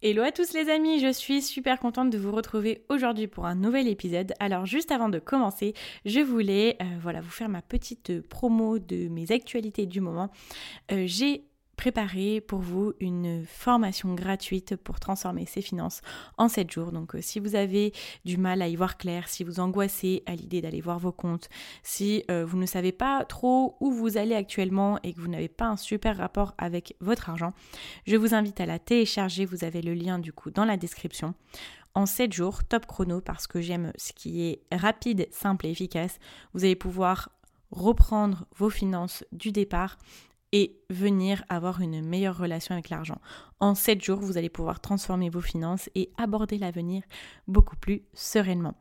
Hello à tous les amis, je suis super contente de vous retrouver aujourd'hui pour un nouvel épisode. Alors juste avant de commencer, je voulais euh, voilà vous faire ma petite promo de mes actualités du moment. Euh, j'ai préparer pour vous une formation gratuite pour transformer ses finances en 7 jours. Donc euh, si vous avez du mal à y voir clair, si vous angoissez à l'idée d'aller voir vos comptes, si euh, vous ne savez pas trop où vous allez actuellement et que vous n'avez pas un super rapport avec votre argent, je vous invite à la télécharger. Vous avez le lien du coup dans la description en 7 jours, top chrono, parce que j'aime ce qui est rapide, simple et efficace. Vous allez pouvoir reprendre vos finances du départ et venir avoir une meilleure relation avec l'argent. En 7 jours, vous allez pouvoir transformer vos finances et aborder l'avenir beaucoup plus sereinement.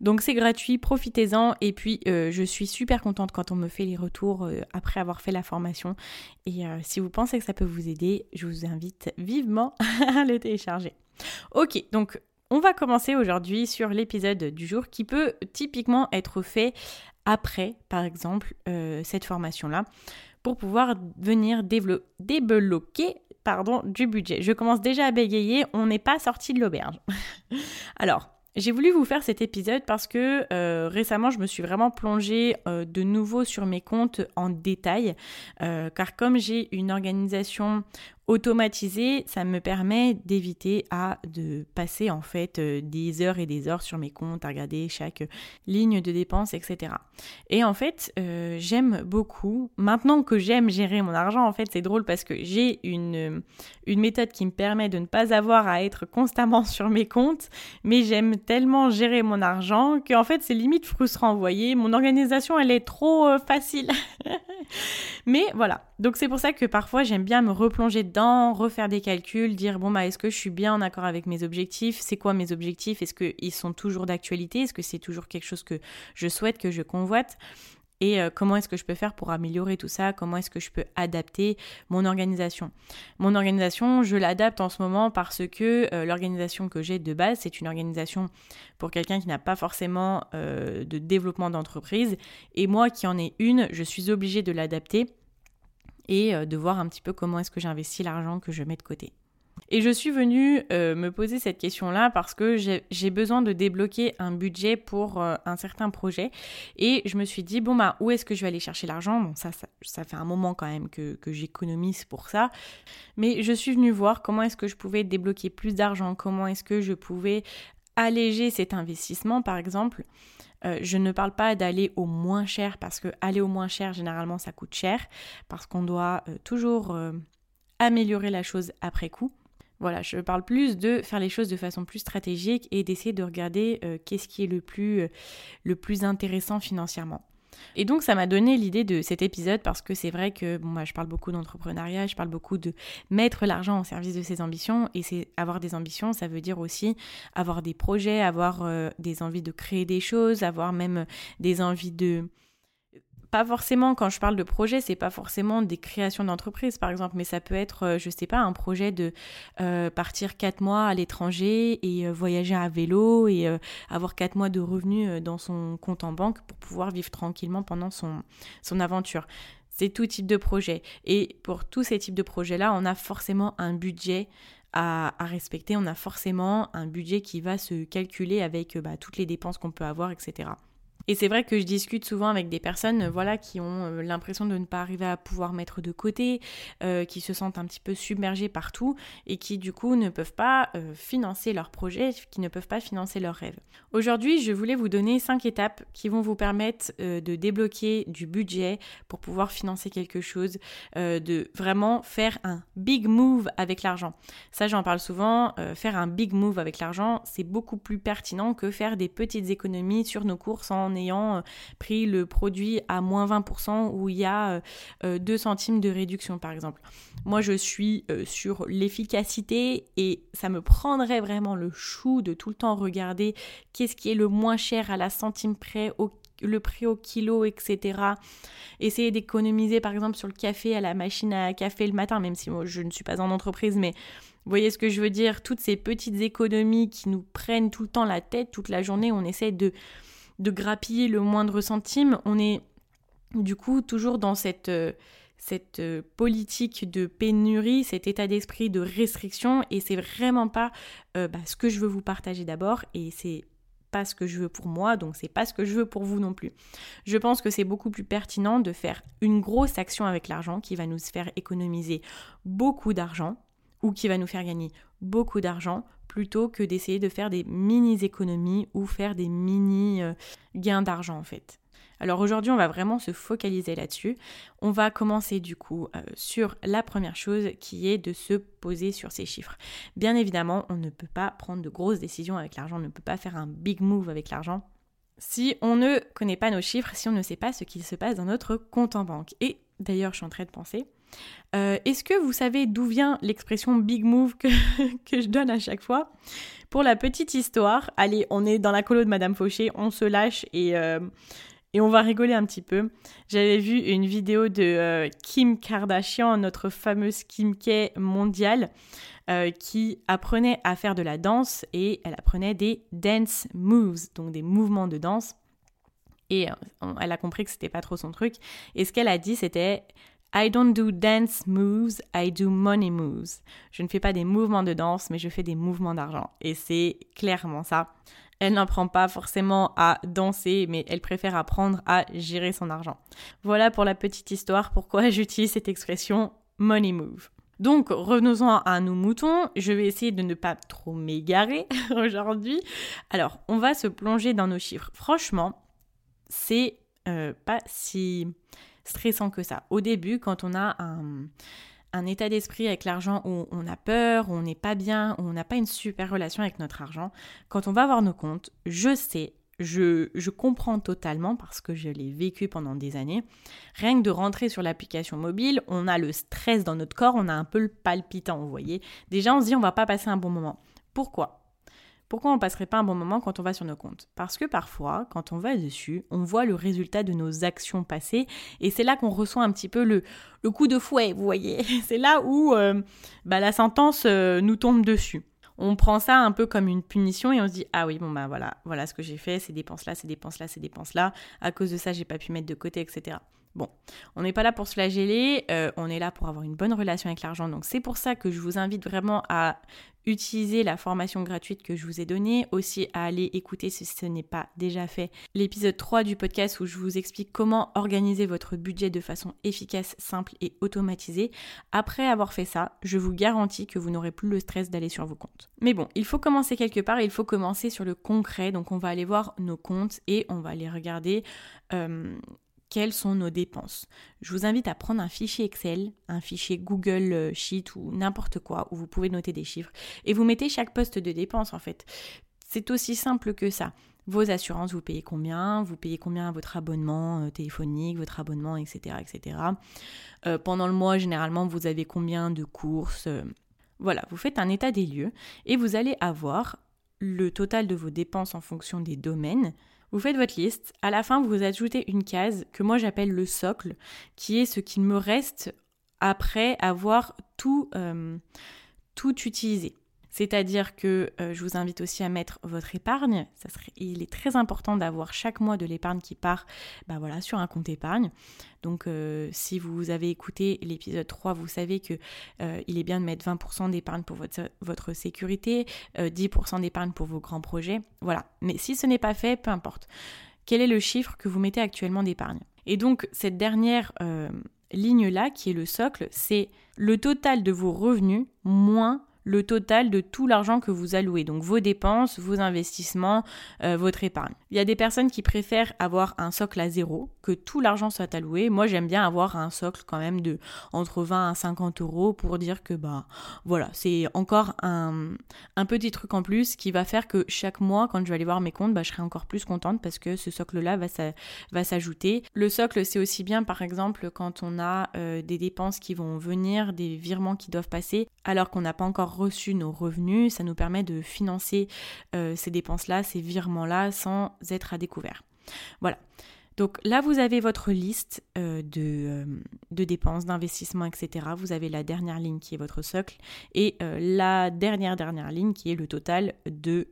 Donc c'est gratuit, profitez-en et puis euh, je suis super contente quand on me fait les retours euh, après avoir fait la formation et euh, si vous pensez que ça peut vous aider, je vous invite vivement à le télécharger. Ok, donc on va commencer aujourd'hui sur l'épisode du jour qui peut typiquement être fait après, par exemple, cette formation-là pour pouvoir venir débloquer pardon, du budget. Je commence déjà à bégayer, on n'est pas sorti de l'auberge. Alors, j'ai voulu vous faire cet épisode parce que euh, récemment, je me suis vraiment plongée euh, de nouveau sur mes comptes en détail, euh, car comme j'ai une organisation automatisé, ça me permet d'éviter à de passer en fait euh, des heures et des heures sur mes comptes à regarder chaque ligne de dépenses, etc. Et en fait, euh, j'aime beaucoup. Maintenant que j'aime gérer mon argent, en fait, c'est drôle parce que j'ai une, méthode qui me permet de ne pas avoir à être constamment sur mes comptes, mais j'aime tellement gérer mon argent qu'en fait, c'est limite frustrant. Vous voyez, mon organisation, elle est trop euh, facile. mais voilà. Donc c'est pour ça que parfois, j'aime bien me replonger refaire des calculs, dire bon bah est-ce que je suis bien en accord avec mes objectifs, c'est quoi mes objectifs, est-ce qu'ils sont toujours d'actualité, est-ce que c'est toujours quelque chose que je souhaite, que je convoite? Et euh, comment est-ce que je peux faire pour améliorer tout ça, comment est-ce que je peux adapter mon organisation? Mon organisation, je l'adapte en ce moment parce que euh, l'organisation que j'ai de base, c'est une organisation pour quelqu'un qui n'a pas forcément euh, de développement d'entreprise, et moi qui en ai une, je suis obligée de l'adapter et euh, de voir un petit peu comment est-ce que j'investis l'argent que je mets de côté. Et je suis venue euh, me poser cette question-là parce que j'ai besoin de débloquer un budget pour euh, un certain projet. Et je me suis dit, bon, bah, où est-ce que je vais aller chercher l'argent? Bon, ça, ça, fait un moment quand même que, que j'économise pour ça. Mais je suis venue voir comment est-ce que je pouvais débloquer plus d'argent, comment est-ce que je pouvais alléger cet investissement, par exemple. Euh, je ne parle pas d'aller au moins cher parce que aller au moins cher, généralement, ça coûte cher parce qu'on doit euh, toujours euh, améliorer la chose après coup. Voilà, je parle plus de faire les choses de façon plus stratégique et d'essayer de regarder qu'est-ce qui est le plus, le plus intéressant financièrement. Et donc ça m'a donné l'idée de cet épisode parce que c'est vrai que bon, bah, je parle beaucoup d'entrepreneuriat, je parle beaucoup de mettre l'argent au service de ses ambitions. Et c'est avoir des ambitions, ça veut dire aussi avoir des projets, avoir euh, des envies de créer des choses, avoir même des envies de pas forcément, quand je parle de projet, c'est pas forcément des créations d'entreprise, par exemple, mais ça peut être, euh, je sais pas, un projet de euh, partir quatre mois à l'étranger et euh, voyager à vélo et avoir quatre mois de revenus dans son compte en banque pour pouvoir vivre tranquillement pendant son, aventure c'est tout type de projet. Et pour tous ces types de projets-là, on a forcément un budget à, respecter, on a forcément un budget qui va se calculer avec bah, toutes les dépenses qu'on peut avoir, etc. Et c'est vrai que je discute souvent avec des personnes euh, voilà, qui ont euh, l'impression de ne pas arriver à pouvoir mettre de côté, euh, qui se sentent un petit peu submergées partout et qui du coup ne peuvent pas financer leurs projets, qui ne peuvent pas financer leurs rêves. Aujourd'hui, je voulais vous donner cinq étapes qui vont vous permettre de débloquer du budget pour pouvoir financer quelque chose, de vraiment faire un big move avec l'argent. Ça, j'en parle souvent, faire un big move avec l'argent, c'est beaucoup plus pertinent que faire des petites économies sur nos courses en ayant euh, pris le produit à moins 20% où il y a 2 euh, euh, centimes de réduction par exemple. Moi je suis sur l'efficacité et ça me prendrait vraiment le chou de tout le temps regarder qu'est-ce qui est le moins cher à la centime près le prix au kilo, etc. Essayer d'économiser par exemple sur le café à la machine à café le matin, même si moi je ne suis pas en entreprise, mais vous voyez ce que je veux dire Toutes ces petites économies qui nous prennent tout le temps la tête, toute la journée, on essaie de, de grappiller le moindre centime. On est du coup toujours dans cette, euh, cette euh, politique de pénurie, cet état d'esprit de restriction, et c'est vraiment pas euh, bah, ce que je veux vous partager d'abord, et c'est pas ce que je veux pour moi, donc c'est pas ce que je veux pour vous non plus. Je pense que c'est beaucoup plus pertinent de faire une grosse action avec l'argent qui va nous faire économiser beaucoup d'argent ou qui va nous faire gagner beaucoup d'argent plutôt que d'essayer de faire des mini économies ou faire des mini euh, gains d'argent en fait. Alors aujourd'hui, on va vraiment se focaliser là-dessus. On va commencer du coup euh, sur la première chose qui est de se poser sur ces chiffres. Bien évidemment, on ne peut pas prendre de grosses décisions avec l'argent, on ne peut pas faire un big move avec l'argent si on ne connaît pas nos chiffres, si on ne sait pas ce qui se passe dans notre compte en banque. Et d'ailleurs, je suis en train de penser, euh, est-ce que vous savez d'où vient l'expression big move que, je donne à chaque fois? Pour la petite histoire, allez, on est dans la colo de Madame Fauché, on se lâche et, euh, et on va rigoler un petit peu. J'avais vu une vidéo de euh, Kim Kardashian, notre fameuse Kim K mondiale, qui apprenait à faire de la danse et elle apprenait des dance moves, donc des mouvements de danse. Et elle a compris que c'était pas trop son truc. Et ce qu'elle a dit, c'était I don't do dance moves, I do money moves. Je ne fais pas des mouvements de danse, mais je fais des mouvements d'argent. Et c'est clairement ça. Elle n'apprend pas forcément à danser, mais elle préfère apprendre à gérer son argent. Voilà pour la petite histoire pourquoi j'utilise cette expression money move. Donc, revenons-en à nos moutons. Je vais essayer de ne pas trop m'égarer aujourd'hui. Alors, on va se plonger dans nos chiffres. Franchement, c'est euh, pas si stressant que ça. Au début, quand on a un, état d'esprit avec l'argent où on a peur, où on n'est pas bien, où on n'a pas une super relation avec notre argent, quand on va voir nos comptes, je sais, je, comprends totalement parce que je l'ai vécu pendant des années. Rien que de rentrer sur l'application mobile, on a le stress dans notre corps, on a un peu le palpitant, vous voyez. Déjà, on se dit on va pas passer un bon moment. Pourquoi? Pourquoi on passerait pas un bon moment quand on va sur nos comptes? Parce que parfois, quand on va dessus, on voit le résultat de nos actions passées et c'est là qu'on ressent un petit peu le, coup de fouet, vous voyez. C'est là où euh, bah, la sentence euh, nous tombe dessus. On prend ça un peu comme une punition et on se dit ah oui bon bah voilà voilà ce que j'ai fait ces dépenses là ces dépenses là ces dépenses là à cause de ça j'ai pas pu mettre de côté etc. Bon, on n'est pas là pour se flageller, euh, on est là pour avoir une bonne relation avec l'argent. Donc c'est pour ça que je vous invite vraiment à utiliser la formation gratuite que je vous ai donnée, aussi à aller écouter si ce n'est pas déjà fait l'épisode 3 du podcast où je vous explique comment organiser votre budget de façon efficace, simple et automatisée. Après avoir fait ça, je vous garantis que vous n'aurez plus le stress d'aller sur vos comptes. Mais bon, il faut commencer quelque part, il faut commencer sur le concret, donc on va aller voir nos comptes et on va aller regarder euh, quelles sont nos dépenses. Je vous invite à prendre un fichier Excel, un fichier Google euh, Sheet ou n'importe quoi où vous pouvez noter des chiffres et vous mettez chaque poste de dépense en fait. C'est aussi simple que ça. Vos assurances, vous payez combien? Vous payez combien votre abonnement euh, téléphonique, votre abonnement, etc. etc. Euh, pendant le mois, généralement, vous avez combien de courses Voilà, vous faites un état des lieux et vous allez avoir le total de vos dépenses en fonction des domaines vous faites votre liste, à la fin vous ajoutez une case que moi j'appelle le socle, qui est ce qu'il me reste après avoir tout, euh, tout utilisé. C'est-à-dire que euh, je vous invite aussi à mettre votre épargne. Il est très important d'avoir chaque mois de l'épargne qui part bah voilà, sur un compte épargne. Donc euh, si vous avez écouté l'épisode 3, vous savez que euh, il est bien de mettre 20% d'épargne pour votre, votre sécurité, 10% d'épargne pour vos grands projets. Voilà. Mais si ce n'est pas fait, peu importe. Quel est le chiffre que vous mettez actuellement d'épargne? Et donc cette dernière ligne-là, qui est le socle, c'est le total de vos revenus moins le total de tout l'argent que vous allouez, donc vos dépenses, vos investissements, euh, votre épargne. Il y a des personnes qui préfèrent avoir un socle à zéro, que tout l'argent soit alloué. Moi, j'aime bien avoir un socle quand même de entre 20 à 50 euros pour dire que bah voilà, c'est encore un, un, petit truc en plus qui va faire que chaque mois, quand je vais aller voir mes comptes, bah, je serai encore plus contente parce que ce socle-là va, s'ajouter. Le socle, c'est aussi bien par exemple quand on a euh, des dépenses qui vont venir, des virements qui doivent passer, alors qu'on n'a pas encore reçu nos revenus, ça nous permet de financer euh, ces dépenses-là, ces virements-là, sans être à découvert. Voilà. Donc là, vous avez votre liste euh, de, euh, de, dépenses, d'investissements, etc. Vous avez la dernière ligne qui est votre socle et la dernière dernière ligne qui est le total de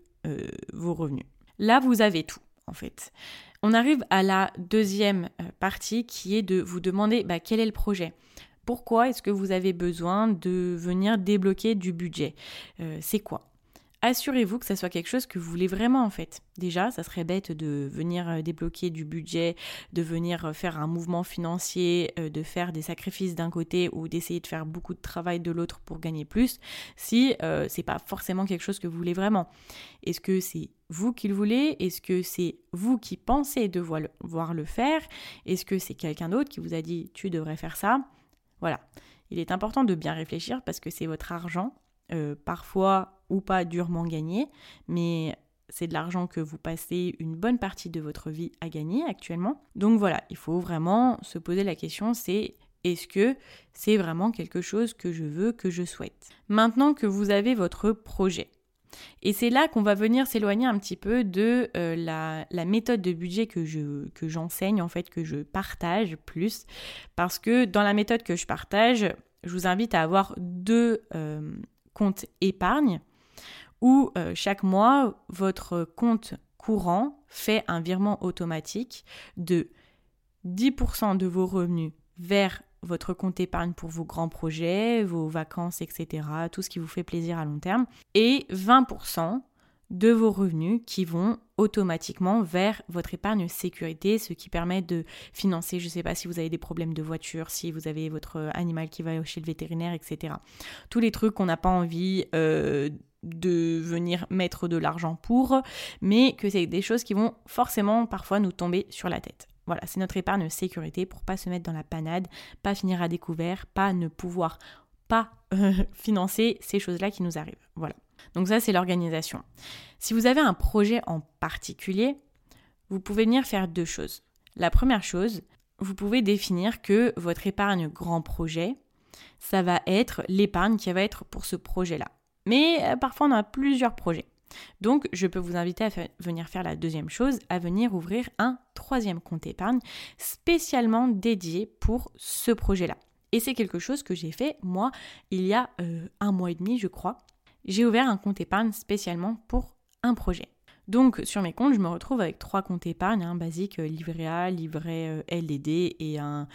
vos revenus. Là, vous avez tout en fait. On arrive à la deuxième partie qui est de vous demander bah, quel est le projet? Pourquoi est-ce que vous avez besoin de venir débloquer du budget euh, C'est quoi? Assurez-vous que ça soit quelque chose que vous voulez vraiment en fait. Déjà, ça serait bête de venir euh, débloquer du budget, de venir euh, faire un mouvement financier, de faire des sacrifices d'un côté ou d'essayer de faire beaucoup de travail de l'autre pour gagner plus, si euh, c'est pas forcément quelque chose que vous voulez vraiment. Est-ce que c'est vous qui le voulez? Est-ce que c'est vous qui pensez devoir le faire? Est-ce que c'est quelqu'un d'autre qui vous a dit tu devrais faire ça? Voilà. Il est important de bien réfléchir parce que c'est votre argent, euh, parfois ou pas durement gagné, mais c'est de l'argent que vous passez une bonne partie de votre vie à gagner actuellement. Donc voilà, il faut vraiment se poser la question, c'est est-ce que c'est vraiment quelque chose que je veux, que je souhaite? Maintenant que vous avez votre projet, et c'est là qu'on va venir s'éloigner un petit peu de euh, la, méthode de budget que je que j'enseigne en fait que je partage plus. Parce que dans la méthode que je partage, je vous invite à avoir deux euh, comptes épargne où euh, chaque mois votre compte courant fait un virement automatique de 10% de vos revenus vers votre compte épargne pour vos grands projets, vos vacances, etc., tout ce qui vous fait plaisir à long terme, et 20% de vos revenus qui vont automatiquement vers votre épargne sécurité, ce qui permet de financer, je ne sais pas si vous avez des problèmes de voiture, si vous avez votre animal qui va chez le vétérinaire, etc. Tous les trucs qu'on n'a pas envie euh, de venir mettre de l'argent pour, mais que c'est des choses qui vont forcément parfois nous tomber sur la tête. Voilà, c'est notre épargne sécurité pour pas se mettre dans la panade, pas finir à découvert, pas ne pouvoir pas euh, financer ces choses-là qui nous arrivent. Voilà. Donc ça, c'est l'organisation. Si vous avez un projet en particulier, vous pouvez venir faire deux choses. La première chose, vous pouvez définir que votre épargne grand projet, ça va être l'épargne qui va être pour ce projet-là. Mais euh, parfois, on a plusieurs projets. Donc, je peux vous inviter à venir faire la deuxième chose, à venir ouvrir un troisième compte épargne spécialement dédié pour ce projet-là. Et c'est quelque chose que j'ai fait, moi, il y a euh, un mois et demi, je crois. J'ai ouvert un compte épargne spécialement pour un projet. Donc sur mes comptes, je me retrouve avec trois comptes épargne, un hein, basique euh, livret A, livret euh, LDD et un,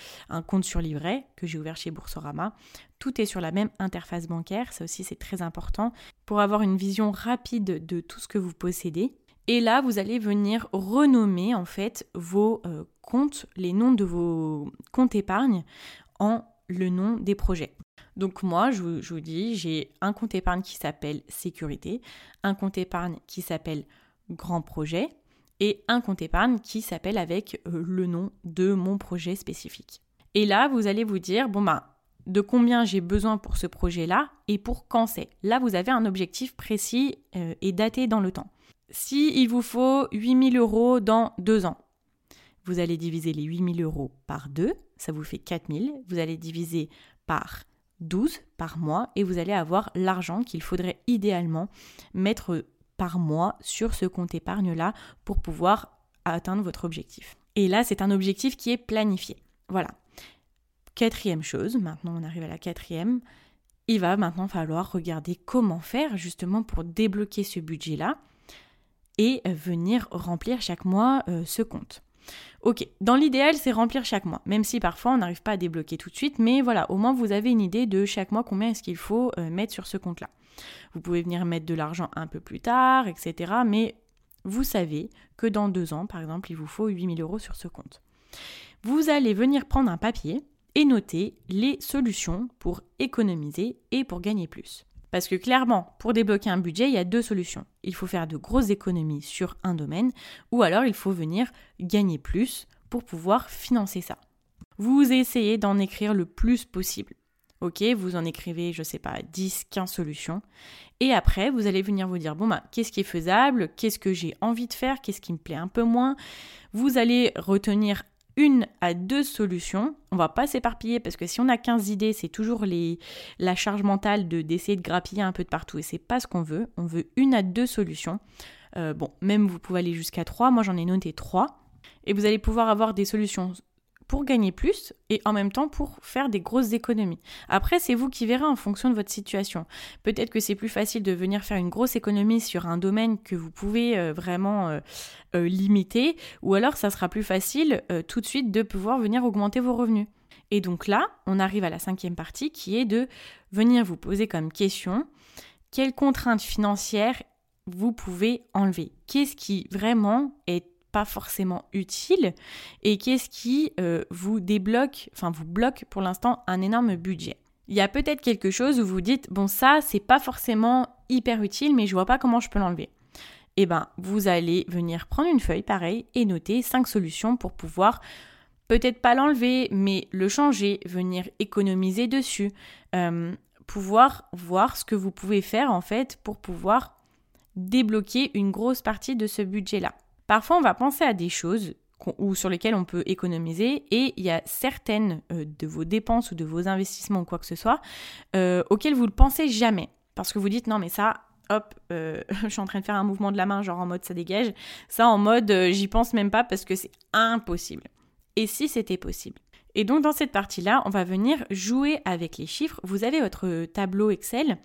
compte sur livret que j'ai ouvert chez Boursorama. Tout est sur la même interface bancaire, ça aussi c'est très important pour avoir une vision rapide de tout ce que vous possédez. Et là, vous allez venir renommer en fait vos euh, comptes, les noms de vos comptes épargne en le nom des projets. Donc moi, je vous dis, j'ai un compte épargne qui s'appelle sécurité, un compte épargne qui s'appelle grand projet et un compte épargne qui s'appelle avec euh, le nom de mon projet spécifique. Et là, vous allez vous dire, bon ben, de combien j'ai besoin pour ce projet-là et pour quand c'est. Là, vous avez un objectif précis euh, et daté dans le temps. Si il vous faut 8000 euros dans deux ans, vous allez diviser les 8000 euros par deux, ça vous fait 4000. Vous allez diviser par 12 par mois et vous allez avoir l'argent qu'il faudrait idéalement mettre par mois sur ce compte épargne-là pour pouvoir atteindre votre objectif. Et là, c'est un objectif qui est planifié. Voilà. Quatrième chose, maintenant on arrive à la quatrième, il va maintenant falloir regarder comment faire justement pour débloquer ce budget-là et venir remplir chaque mois euh, ce compte. Ok, dans l'idéal, c'est remplir chaque mois, même si parfois on n'arrive pas à débloquer tout de suite, mais voilà, au moins vous avez une idée de chaque mois combien est-ce qu'il faut euh, mettre sur ce compte-là. Vous pouvez venir mettre de l'argent un peu plus tard, etc. Mais vous savez que dans deux ans, par exemple, il vous faut 8000 euros sur ce compte. Vous allez venir prendre un papier et noter les solutions pour économiser et pour gagner plus. Parce que clairement, pour débloquer un budget, il y a deux solutions. Il faut faire de grosses économies sur un domaine, ou alors il faut venir gagner plus pour pouvoir financer ça. Vous essayez d'en écrire le plus possible. Ok, vous en écrivez, je sais pas, 10, 15 solutions. Et après, vous allez venir vous dire, bon, bah, qu'est-ce qui est faisable? Qu'est-ce que j'ai envie de faire? Qu'est-ce qui me plaît un peu moins? Vous allez retenir une à deux solutions. On va pas s'éparpiller parce que si on a 15 idées, c'est toujours les, la charge mentale de d'essayer de grappiller un peu de partout et c'est pas ce qu'on veut. On veut une à deux solutions. Euh, bon, même vous pouvez aller jusqu'à trois. Moi, j'en ai noté trois. Et vous allez pouvoir avoir des solutions pour gagner plus et en même temps pour faire des grosses économies. Après, c'est vous qui verrez en fonction de votre situation. Peut-être que c'est plus facile de venir faire une grosse économie sur un domaine que vous pouvez euh, vraiment euh, euh, limiter, ou alors ça sera plus facile tout de suite de pouvoir venir augmenter vos revenus. Et donc là, on arrive à la cinquième partie qui est de venir vous poser comme question quelles contraintes financières vous pouvez enlever? Qu'est-ce qui vraiment est pas forcément utile et qu'est-ce qui euh, vous débloque, enfin vous bloque pour l'instant un énorme budget. Il y a peut-être quelque chose où vous dites bon ça c'est pas forcément hyper utile mais je vois pas comment je peux l'enlever. Eh ben vous allez venir prendre une feuille pareil et noter cinq solutions pour pouvoir peut-être pas l'enlever mais le changer, venir économiser dessus, euh, pouvoir voir ce que vous pouvez faire en fait pour pouvoir débloquer une grosse partie de ce budget là. Parfois, on va penser à des choses ou sur lesquelles on peut économiser et il y a certaines euh, de vos dépenses ou de vos investissements ou quoi que ce soit euh, auxquelles vous ne pensez jamais. Parce que vous dites non mais ça, hop, euh, je suis en train de faire un mouvement de la main genre en mode ça dégage. Ça en mode j'y pense même pas parce que c'est impossible. Et si c'était possible? Et donc dans cette partie-là, on va venir jouer avec les chiffres. Vous avez votre tableau Excel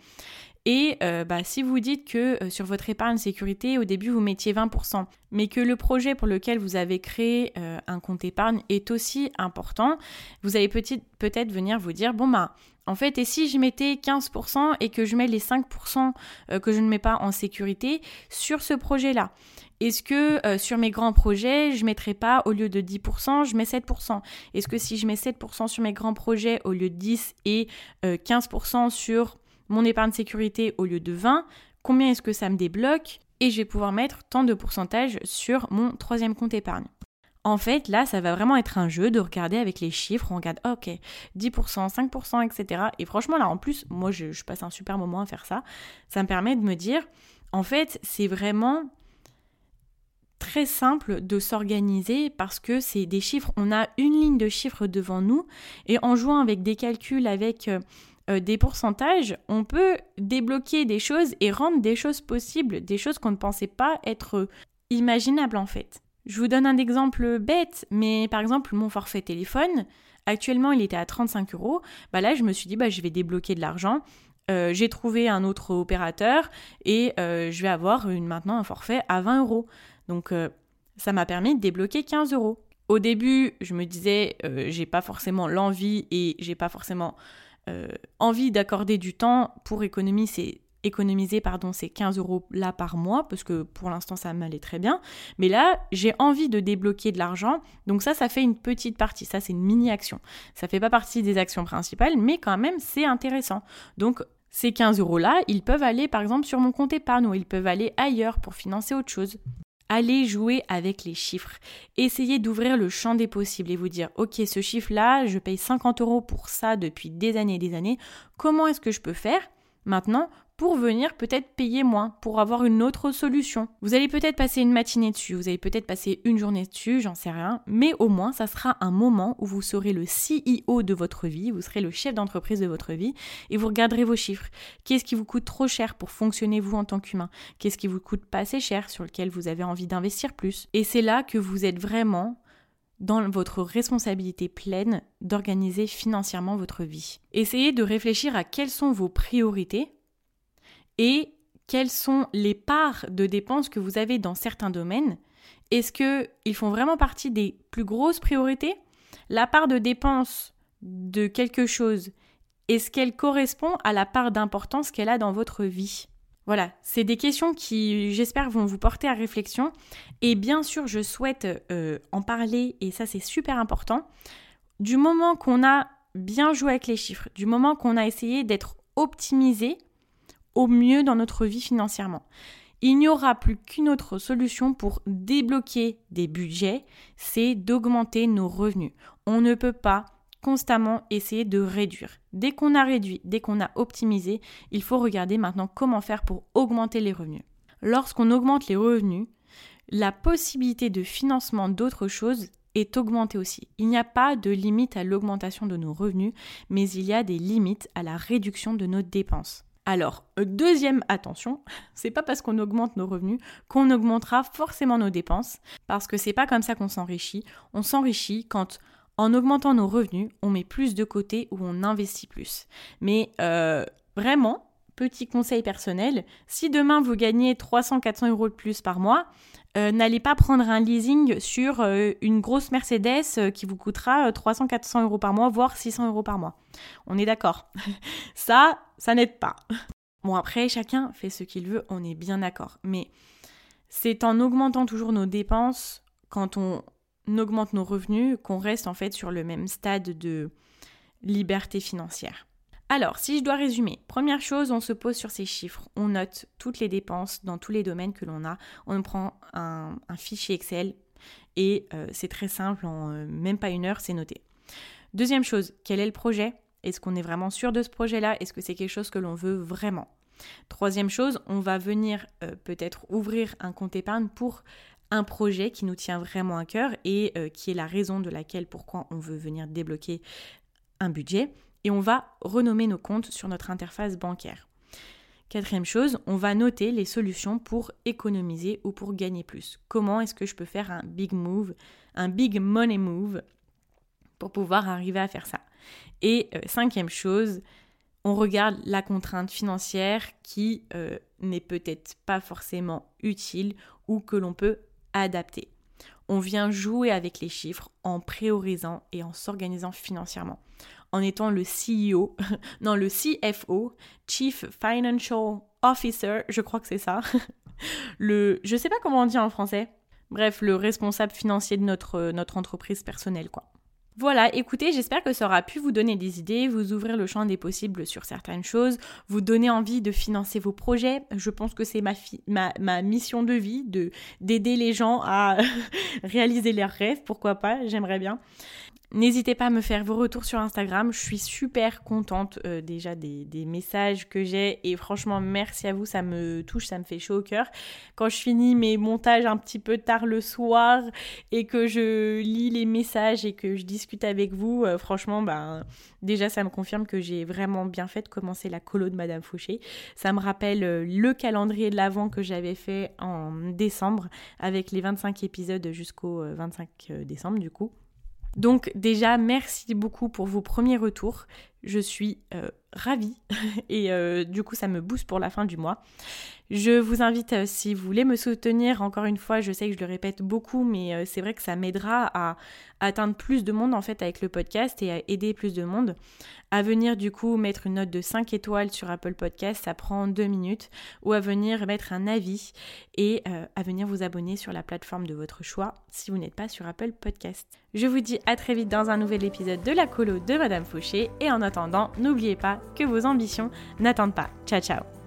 et euh, bah, si vous dites que euh, sur votre épargne sécurité, au début, vous mettiez 20%, mais que le projet pour lequel vous avez créé euh, un compte épargne est aussi important, vous allez peut-être venir vous dire, bon bah, en fait, et si je mettais 15% et que je mets les 5% que je ne mets pas en sécurité sur ce projet-là? Est-ce que sur mes grands projets, je ne mettrais pas, au lieu de 10%, je mets 7% Est-ce que si je mets 7% sur mes grands projets, au lieu de 10 et 15% sur mon épargne sécurité au lieu de 20, combien est-ce que ça me débloque et je vais pouvoir mettre tant de pourcentage sur mon troisième compte épargne. En fait, là, ça va vraiment être un jeu de regarder avec les chiffres. On regarde, ok, 10%, 5%, etc. Et franchement, là, en plus, moi, je, je passe un super moment à faire ça. Ça me permet de me dire, en fait, c'est vraiment très simple de s'organiser parce que c'est des chiffres, on a une ligne de chiffres devant nous et en jouant avec des calculs, avec euh, des pourcentages, on peut débloquer des choses et rendre des choses possibles, des choses qu'on ne pensait pas être imaginables en fait. Je vous donne un exemple bête, mais par exemple mon forfait téléphone, actuellement il était à 35 euros, bah là je me suis dit bah je vais débloquer de l'argent, euh, j'ai trouvé un autre opérateur et euh, je vais avoir maintenant un forfait à 20 euros. Donc ça m'a permis de débloquer 15 euros. Au début, je me disais, j'ai pas forcément l'envie et j'ai pas forcément euh, envie d'accorder du temps pour économiser, économiser pardon, ces 15 euros là par mois, parce que pour l'instant ça m'allait très bien. Mais là, j'ai envie de débloquer de l'argent, donc ça, ça fait une petite partie, ça c'est une mini-action. Ça fait pas partie des actions principales, mais quand même c'est intéressant. Donc ces 15 euros là, ils peuvent aller par exemple sur mon compte épargne ou ils peuvent aller ailleurs pour financer autre chose. Allez jouer avec les chiffres. Essayez d'ouvrir le champ des possibles et vous dire, ok, ce chiffre-là, je paye 50 euros pour ça depuis des années et des années. Comment est-ce que je peux faire? Maintenant pour venir peut-être payer moins, pour avoir une autre solution. Vous allez peut-être passer une matinée dessus, vous allez peut-être passer une journée dessus, j'en sais rien, mais au moins ça sera un moment où vous serez le CEO de votre vie, vous serez le chef d'entreprise de votre vie et vous regarderez vos chiffres. Qu'est-ce qui vous coûte trop cher pour fonctionner vous en tant qu'humain? Qu'est-ce qui vous coûte pas assez cher sur lequel vous avez envie d'investir plus? Et c'est là que vous êtes vraiment dans votre responsabilité pleine d'organiser financièrement votre vie. Essayez de réfléchir à quelles sont vos priorités et quelles sont les parts de dépenses que vous avez dans certains domaines? Est-ce qu'ils font vraiment partie des plus grosses priorités? La part de dépenses de quelque chose, est-ce qu'elle correspond à la part d'importance qu'elle a dans votre vie? Voilà, c'est des questions qui, j'espère, vont vous porter à réflexion. Et bien sûr, je souhaite euh, en parler, et ça c'est super important. Du moment qu'on a bien joué avec les chiffres, du moment qu'on a essayé d'être optimisé au mieux dans notre vie financièrement, il n'y aura plus qu'une autre solution pour débloquer des budgets, c'est d'augmenter nos revenus. On ne peut pas constamment essayer de réduire. Dès qu'on a réduit, dès qu'on a optimisé, il faut regarder maintenant comment faire pour augmenter les revenus. Lorsqu'on augmente les revenus, la possibilité de financement d'autres choses est augmentée aussi. Il n'y a pas de limite à l'augmentation de nos revenus, mais il y a des limites à la réduction de nos dépenses. Alors, deuxième attention, c'est pas parce qu'on augmente nos revenus qu'on augmentera forcément nos dépenses, parce que c'est pas comme ça qu'on s'enrichit. On s'enrichit quand en augmentant nos revenus, on met plus de côté ou on investit plus. Mais euh, vraiment, petit conseil personnel, si demain vous gagnez 300-400 euros de plus par mois, euh, n'allez pas prendre un leasing sur euh, une grosse Mercedes qui vous coûtera 300-400 euros par mois, voire 600 euros par mois. On est d'accord. ça, ça n'aide pas. Bon, après, chacun fait ce qu'il veut, on est bien d'accord. Mais c'est en augmentant toujours nos dépenses, quand on augmente nos revenus, qu'on reste en fait sur le même stade de liberté financière. Alors, si je dois résumer, première chose, on se pose sur ces chiffres, on note toutes les dépenses dans tous les domaines que l'on a, on prend un, fichier Excel et euh, c'est très simple, en euh, même pas une heure, c'est noté. Deuxième chose, quel est le projet? Est-ce qu'on est vraiment sûr de ce projet-là? Est-ce que c'est quelque chose que l'on veut vraiment? Troisième chose, on va venir euh, peut-être ouvrir un compte épargne pour un projet qui nous tient vraiment à cœur et qui est la raison de laquelle pourquoi on veut venir débloquer un budget. Et on va renommer nos comptes sur notre interface bancaire. Quatrième chose, on va noter les solutions pour économiser ou pour gagner plus. Comment est-ce que je peux faire un big move, un big money move pour pouvoir arriver à faire ça? Et euh, cinquième chose, on regarde la contrainte financière qui euh, n'est peut-être pas forcément utile ou que l'on peut adapté. On vient jouer avec les chiffres en priorisant et en s'organisant financièrement. En étant le CEO, non le CFO, Chief Financial Officer, je crois que c'est ça. Le, je sais pas comment on dit en français. Bref, le responsable financier de notre, notre entreprise personnelle, quoi. Voilà, écoutez, j'espère que ça aura pu vous donner des idées, vous ouvrir le champ des possibles sur certaines choses, vous donner envie de financer vos projets. Je pense que c'est ma, ma, ma, mission de vie, de d'aider les gens à réaliser leurs rêves, pourquoi pas, j'aimerais bien. N'hésitez pas à me faire vos retours sur Instagram. Je suis super contente euh, déjà des, messages que j'ai et franchement merci à vous, ça me touche, ça me fait chaud au cœur. Quand je finis mes montages un petit peu tard le soir et que je lis les messages et que je discute avec vous, euh, franchement ben déjà ça me confirme que j'ai vraiment bien fait de commencer la colo de Madame Fauché. Ça me rappelle euh, le calendrier de l'avant que j'avais fait en décembre avec les 25 épisodes jusqu'au 25 décembre du coup. Donc déjà, merci beaucoup pour vos premiers retours. Je suis euh, ravie et euh, du coup ça me booste pour la fin du mois. Je vous invite, euh, si vous voulez me soutenir, encore une fois, je sais que je le répète beaucoup, mais c'est vrai que ça m'aidera à, atteindre plus de monde en fait avec le podcast et à aider plus de monde. À venir du coup mettre une note de 5 étoiles sur Apple Podcast, ça prend 2 minutes, ou à venir mettre un avis et à venir vous abonner sur la plateforme de votre choix si vous n'êtes pas sur Apple Podcast. Je vous dis à très vite dans un nouvel épisode de la colo de Madame Fauché et en n'oubliez pas que vos ambitions n'attendent pas. Ciao ciao